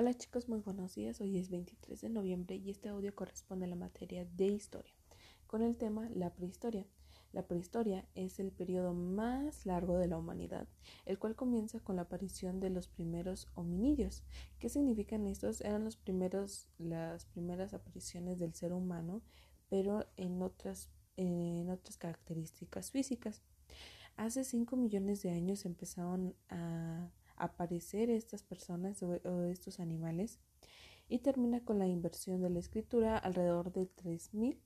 Hola chicos, muy buenos días. Hoy es 23 de noviembre y este audio corresponde a la materia de historia, con el tema la prehistoria. La prehistoria es el periodo más largo de la humanidad, el cual comienza con la aparición de los primeros hominidios. ¿Qué significan estos? Eran los primeros, las primeras apariciones del ser humano, pero en otras, en otras características físicas. Hace 5 millones de años empezaron a aparecer estas personas o, estos animales y termina con la inversión de la escritura alrededor de 3000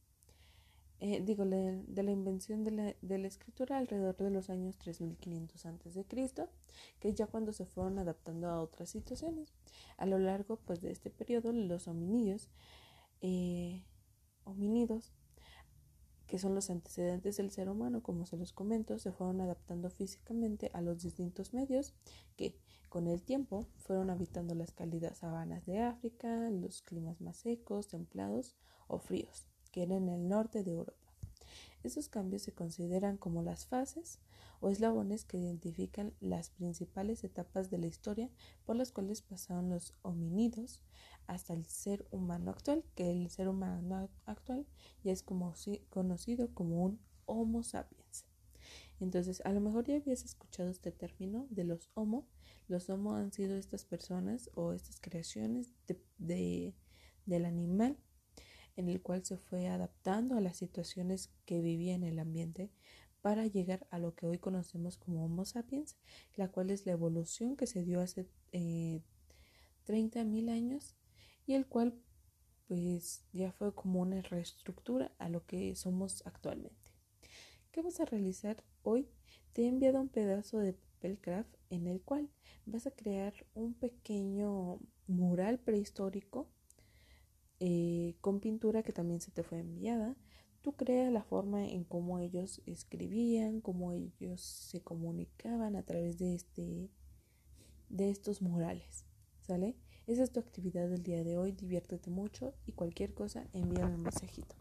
eh, digo, de, la invención de la, escritura alrededor de los años 3500 antes de Cristo, que ya cuando se fueron adaptando a otras situaciones. A lo largo pues, de este periodo, los hominidos, eh, hominidos que son los antecedentes del ser humano, como se los comento, se fueron adaptando físicamente a los distintos medios que con el tiempo fueron habitando las cálidas sabanas de África, los climas más secos, templados o fríos, que eran el norte de Europa. Estos cambios se consideran como las fases o eslabones que identifican las principales etapas de la historia por las cuales pasaron los homínidos hasta el ser humano actual, que el ser humano actual ya es conocido como un Homo sapiens. Entonces, a lo mejor ya habías escuchado este término de los Homo. Los Homo han sido estas personas o estas creaciones de, del animal en el cual se fue adaptando a las situaciones que vivía en el ambiente para llegar a lo que hoy conocemos como Homo sapiens, la cual es la evolución que se dio hace eh, 30.000 años y el cual pues ya fue como una reestructura a lo que somos actualmente. ¿Qué vas a realizar hoy? Te he enviado un pedazo de papel craft en el cual vas a crear un pequeño mural prehistórico eh, con pintura que también se te fue enviada. Tú creas la forma en cómo ellos escribían, cómo ellos se comunicaban a través de este de estos murales, ¿sale? Esa es tu actividad del día de hoy, diviértete mucho y cualquier cosa envíame un mensajito.